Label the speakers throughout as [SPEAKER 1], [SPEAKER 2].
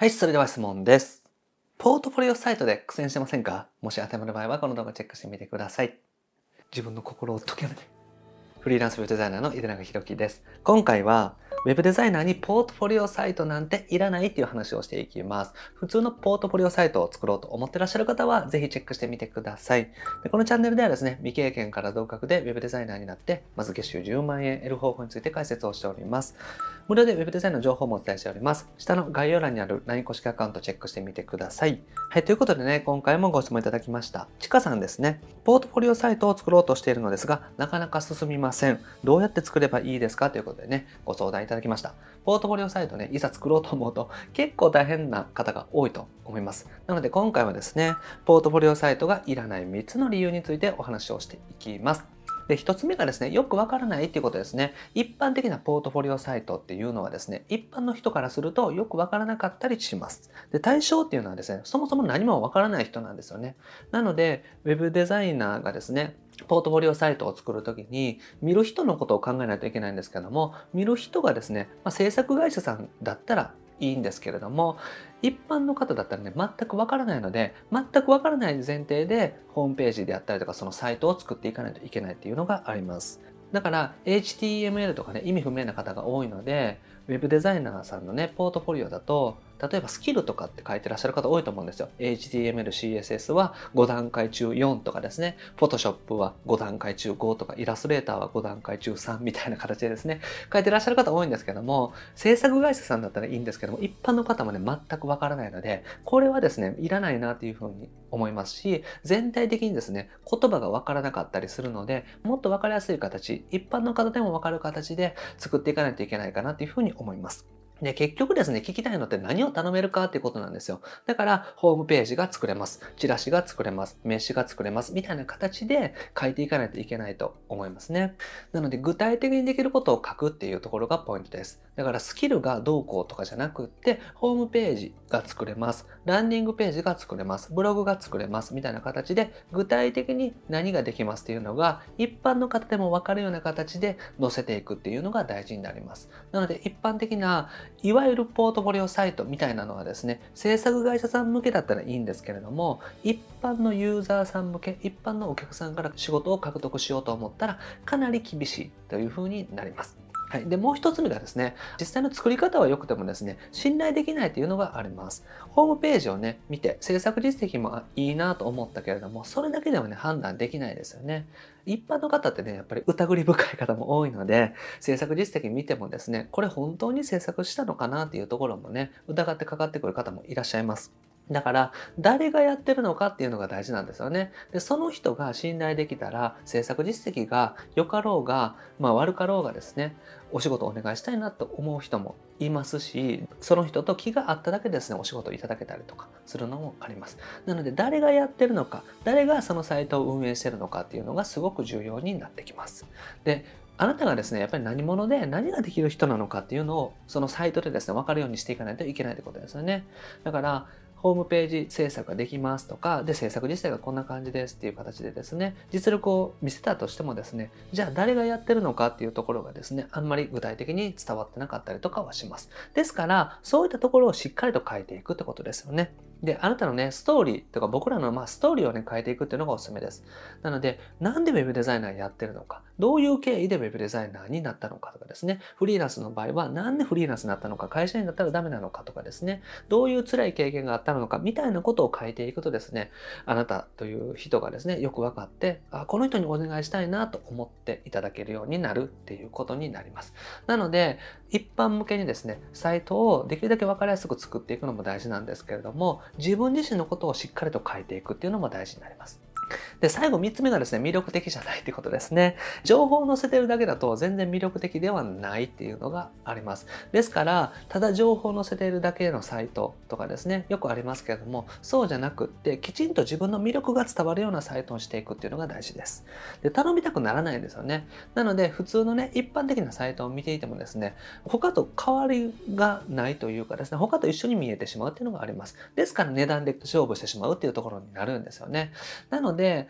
[SPEAKER 1] はい、それでは質問です。ポートフォリオサイトで苦戦してませんか？もし当てはまる場合はこの動画チェックしてみてください。自分の心を解きめて。フリーランスウェブデザイナーの井出永弘樹です。今回はウェブデザイナーにポートフォリオサイトなんていらないっていう話をしていきます。普通のポートフォリオサイトを作ろうと思ってらっしゃる方はぜひチェックしてみてください。でこのチャンネルではですね、未経験から同格でウェブデザイナーになって、まず月収10万円得る方法について解説をしております。無料でウェブデザインの情報もお伝えしております。下の概要欄にある LINE 公式アカウントチェックしてみてください。はい、ということでね、今回もご質問いただきました。ちかさんですね。ポートフォリオサイトを作ろうとしているのですが、なかなか進みません。どうやって作ればいいですかということでね、ご相談いただきました。ポートフォリオサイトね、いざ作ろうと思うと結構大変な方が多いと思います。なので今回はですね、ポートフォリオサイトがいらない3つの理由についてお話をしていきます。で、一つ目がですね、よくわからないっていうことですね。一般的なポートフォリオサイトっていうのはですね、一般の人からするとよくわからなかったりします。で、対象っていうのはですね、そもそも何もわからない人なんですよね。なので、ウェブデザイナーがですね、ポートフォリオサイトを作るときに見る人のことを考えないといけないんですけども見る人がですね、まあ、制作会社さんだったらいいんですけれども一般の方だったらね全くわからないので全くわからない前提でホームページであったりとかそのサイトを作っていかないといけないっていうのがあります。だから HTML とかね意味不明な方が多いのでウェブデザイナーさんのねポートフォリオだと例えばスキルとかって書いてらっしゃる方多いと思うんですよ。HTML、CSS は5段階中4とかですね。Photoshop は5段階中5とか、イラストレーターは5段階中3みたいな形でですね、書いてらっしゃる方多いんですけども、制作会社さんだったらいいんですけども、一般の方もね、全くわからないので、これはですね、いらないなというふうに思いますし、全体的にですね、言葉がわからなかったりするので、もっとわかりやすい形、一般の方でもわかる形で作っていかないといけないかなというふうに思います。で、結局ですね、聞きたいのって何を頼めるかっていうことなんですよ。だから、ホームページが作れます。チラシが作れます。名刺が作れます。みたいな形で書いていかないといけないと思いますね。なので、具体的にできることを書くっていうところがポイントです。だから、スキルがどうこうとかじゃなくって、ホームページが作れます。ランディングページが作れます。ブログが作れます。みたいな形で、具体的に何ができますっていうのが、一般の方でもわかるような形で載せていくっていうのが大事になります。なので、一般的ないわゆるポートフォリオサイトみたいなのはですね、制作会社さん向けだったらいいんですけれども、一般のユーザーさん向け、一般のお客さんから仕事を獲得しようと思ったら、かなり厳しいというふうになります。はい。で、もう一つ目がですね、実際の作り方は良くてもですね、信頼できないというのがあります。ホームページをね、見て、制作実績もいいなと思ったけれども、それだけではね、判断できないですよね。一般の方ってね、やっぱり疑り深い方も多いので、制作実績見てもですね、これ本当に制作したのかなっていうところもね、疑ってかかってくる方もいらっしゃいます。だから、誰がやってるのかっていうのが大事なんですよね。で、その人が信頼できたら、制作実績が良かろうが、まあ悪かろうがですね、お仕事をお願いしたいなと思う人もいますし、その人と気があっただけでですね、お仕事いただけたりとかするのもあります。なので、誰がやってるのか、誰がそのサイトを運営してるのかっていうのがすごく重要になってきます。で、あなたがですね、やっぱり何者で何ができる人なのかっていうのを、そのサイトでですね、分かるようにしていかないといけないってことですよね。だから、ホームページ制作ができますとか、で、制作自体がこんな感じですっていう形でですね、実力を見せたとしてもですね、じゃあ誰がやってるのかっていうところがですね、あんまり具体的に伝わってなかったりとかはします。ですから、そういったところをしっかりと書いていくってことですよね。で、あなたのね、ストーリーとか僕らのまあストーリーをね、変えていくっていうのがおすすめです。なので、なんで Web デザイナーやってるのか、どういう経緯で Web デザイナーになったのかとかですね、フリーランスの場合はなんでフリーランスになったのか、会社員だったらダメなのかとかですね、どういう辛い経験があったのか、みたいなことを書いていくとですね、あなたという人がですね、よく分かって、あ、この人にお願いしたいなと思っていただけるようになるっていうことになります。なので、一般向けにですね、サイトをできるだけ分かりやすく作っていくのも大事なんですけれども、自分自身のことをしっかりと変えていくっていうのも大事になります。で、最後3つ目がですね、魅力的じゃないってことですね。情報を載せてるだけだと全然魅力的ではないっていうのがあります。ですから、ただ情報を載せているだけのサイトとかですね、よくありますけれども、そうじゃなくって、きちんと自分の魅力が伝わるようなサイトにしていくっていうのが大事です。で、頼みたくならないんですよね。なので、普通のね、一般的なサイトを見ていてもですね、他と変わりがないというかですね、他と一緒に見えてしまうっていうのがあります。ですから値段で勝負してしまうっていうところになるんですよね。なので、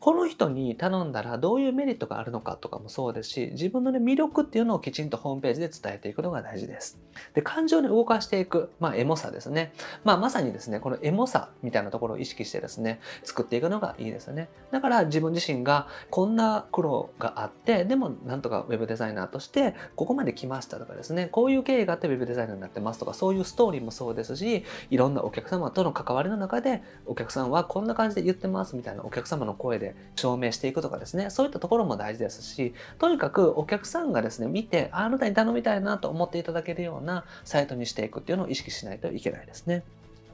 [SPEAKER 1] この人に頼んだらどういうメリットがあるのかとかもそうですし、自分の、ね、魅力っていうのをきちんとホームページで伝えていくのが大事です。で、感情に動かしていく、まあ、エモさですね。まあ、まさにですね、このエモさみたいなところを意識してですね、作っていくのがいいですよね。だから自分自身がこんな苦労があって、でもなんとか web デザイナーとしてここまで来ましたとかですね、こういう経緯があって web デザイナーになってますとか、そういうストーリーもそうですし、いろんなお客様との関わりの中で、お客さんはこんな感じで言ってますみたいなお客様の声で証明していくとかですね、そういったところも大事ですし、とにかくお客さんがですね、見て、あなたに頼みたいなと思っていただけるようなサイトにしていくっていうのを意識しないといけないですね。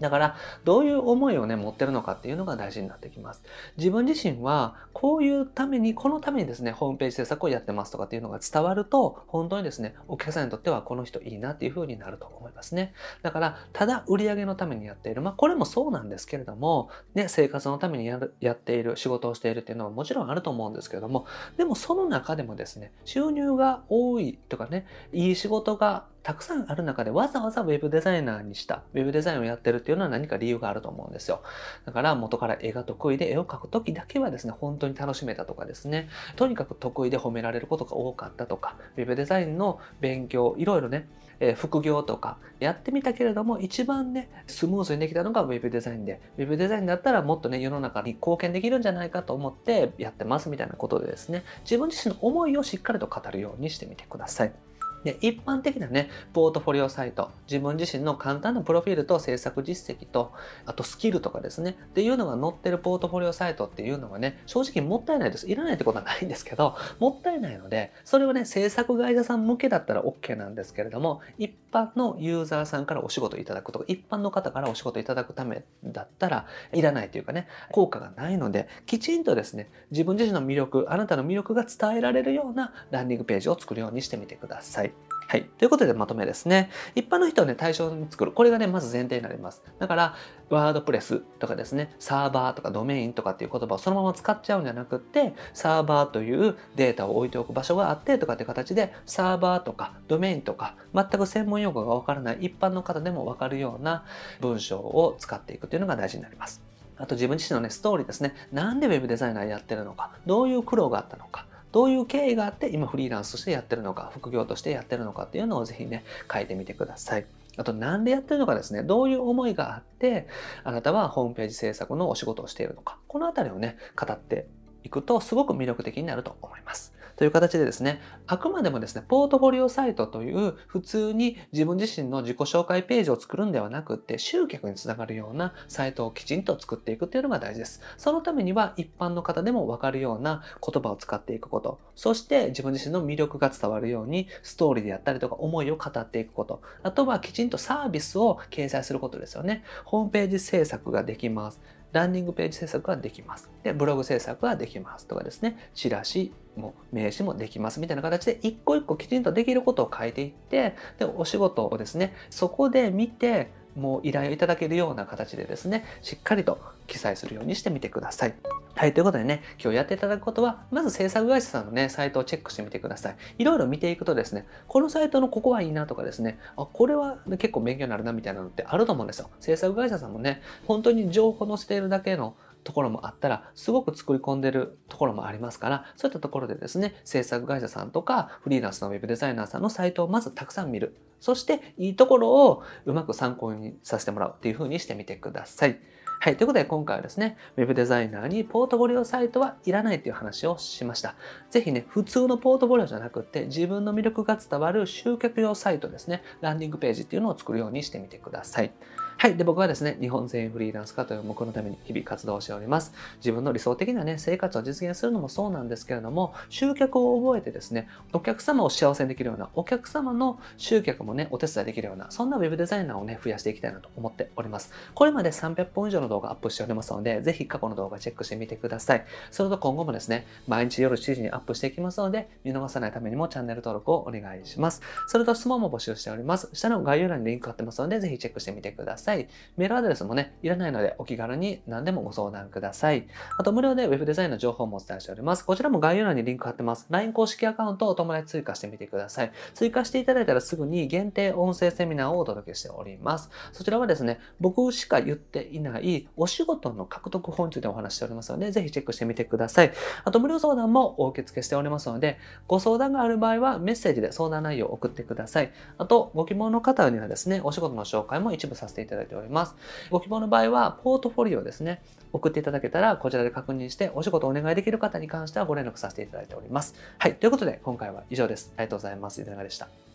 [SPEAKER 1] だから、どういう思いをね、持ってるのかっていうのが大事になってきます。自分自身は、こういうために、このためにですね、ホームページ制作をやってますとかっていうのが伝わると、本当にですね、お客さんにとってはこの人いいなっていう風になると思いますね。だから、ただ売り上げのためにやっている。まあ、これもそうなんですけれども、ね、生活のためにやるやっている、仕事をしているっていうのはもちろんあると思うんですけれども、でもその中でもですね、収入が多いとかね、いい仕事がたくさんある中でわざわざ web デザイナーにした、web デザインをやってるっていうのは何か理由があると思うんですよ。だから元から絵が得意で絵を描く時だけはですね、本当に楽しめたとかですね、とにかく得意で褒められることが多かったとか、web デザインの勉強、いろいろね、え、副業とかやってみたけれども一番ねスムーズにできたのが Web デザインで Web デザインだったらもっとね世の中に貢献できるんじゃないかと思ってやってますみたいなことでですね自分自身の思いをしっかりと語るようにしてみてください。で、一般的なね、ポートフォリオサイト、自分自身の簡単なプロフィールと制作実績と、あとスキルとかですね、っていうのが載ってるポートフォリオサイトっていうのはね、正直もったいないです。いらないってことはないんですけど、もったいないので、それはね、制作会社さん向けだったら OK なんですけれども、一般のユーザーさんからお仕事いただくとか、一般の方からお仕事いただくためだったら、いらないというかね、効果がないので、きちんとですね、自分自身の魅力、あなたの魅力が伝えられるようなランディングページを作るようにしてみてください。はい。ということでまとめですね。一般の人をね、対象に作る。これがね、まず前提になります。だから、ワードプレスとかですね、サーバーとかドメインとかっていう言葉をそのまま使っちゃうんじゃなくって、サーバーというデータを置いておく場所があってとかっていう形で、サーバーとかドメインとか、全く専門用語がわからない一般の方でもわかるような文章を使っていくというのが大事になります。あと自分自身のね、ストーリーですね。なんで Web デザイナーやってるのか、どういう苦労があったのか、どういう経緯があって今フリーランスとしてやってるのか、副業としてやってるのかっていうのをぜひね、書いてみてください。あと、何でやってるのかですね、どういう思いがあって、あなたはホームページ制作のお仕事をしているのか、このあたりをね、語っていくとすごく魅力的になると思います。という形でですね、あくまでもですね、ポートフォリオサイトという普通に自分自身の自己紹介ページを作るんではなくって、集客につながるようなサイトをきちんと作っていくっていうのが大事です。そのためには一般の方でもわかるような言葉を使っていくこと、そして自分自身の魅力が伝わるようにストーリーであったりとか思いを語っていくこと、あとはきちんとサービスを掲載することですよね。ホームページ制作ができます。ランディングページ制作ができます。で、ブログ制作ができますとかですね、チラシも名刺もできますみたいな形で一個一個きちんとできることを書いていって、で、お仕事をですね、そこで見て、もう依頼をいただけるような形でですね、しっかりと記載するようにしてみてください。はい、ということでね、今日やっていただくことは、まず制作会社さんのね、サイトをチェックしてみてください。いろいろ見ていくとですね、このサイトのここはいいなとかですね、あ、これは、結構勉強になるなみたいなのってあると思うんですよ。制作会社さんもね、本当に情報載せているだけのところもあったら、すごく作り込んでるところもありますから、そういったところでですね、制作会社さんとか、フリーランスのウェブデザイナーさんのサイトをまずたくさん見る。そして、いいところをうまく参考にさせてもらうっていう風にしてみてください。はい。ということで今回はですね、Web デザイナーにポートフォリオサイトはいらないという話をしました。ぜひね、普通のポートフォリオじゃなくって自分の魅力が伝わる集客用サイトですね、ランディングページっていうのを作るようにしてみてください。はい。で、僕はですね、日本全員フリーランス化という目のために日々活動しております。自分の理想的なね、生活を実現するのもそうなんですけれども、集客を覚えてですね、お客様を幸せにできるような、お客様の集客もね、お手伝いできるような、そんな web デザイナーをね、増やしていきたいなと思っております。これまで300本以上の動画アップしておりますので、ぜひ過去の動画チェックしてみてください。それと今後もですね、毎日夜7時にアップしていきますので、見逃さないためにもチャンネル登録をお願いします。それと質問も募集しております。下の概要欄にリンク貼ってますので、ぜひチェックしてみてください。さい。メールアドレスもね、いらないのでお気軽に何でもご相談ください。あと無料で Web デザインの情報もお伝えしております。こちらも概要欄にリンク貼ってます。LINE 公式アカウントをお友達追加してみてください。追加していただいたらすぐに限定音声セミナーをお届けしております。そちらはですね、僕しか言っていないお仕事の獲得法についてお話しておりますので、ぜひチェックしてみてください。あと無料相談もお受け付けしておりますので、ご相談がある場合はメッセージで相談内容を送ってください。あと、ご希望の方にはですね、お仕事の紹介も一部させていただきますいております。ご希望の場合は、ポートフォリオですね、送っていただけたら、こちらで確認して、お仕事をお願いできる方に関してはご連絡させていただいております。はい。ということで、今回は以上です。ありがとうございます。いかがでした？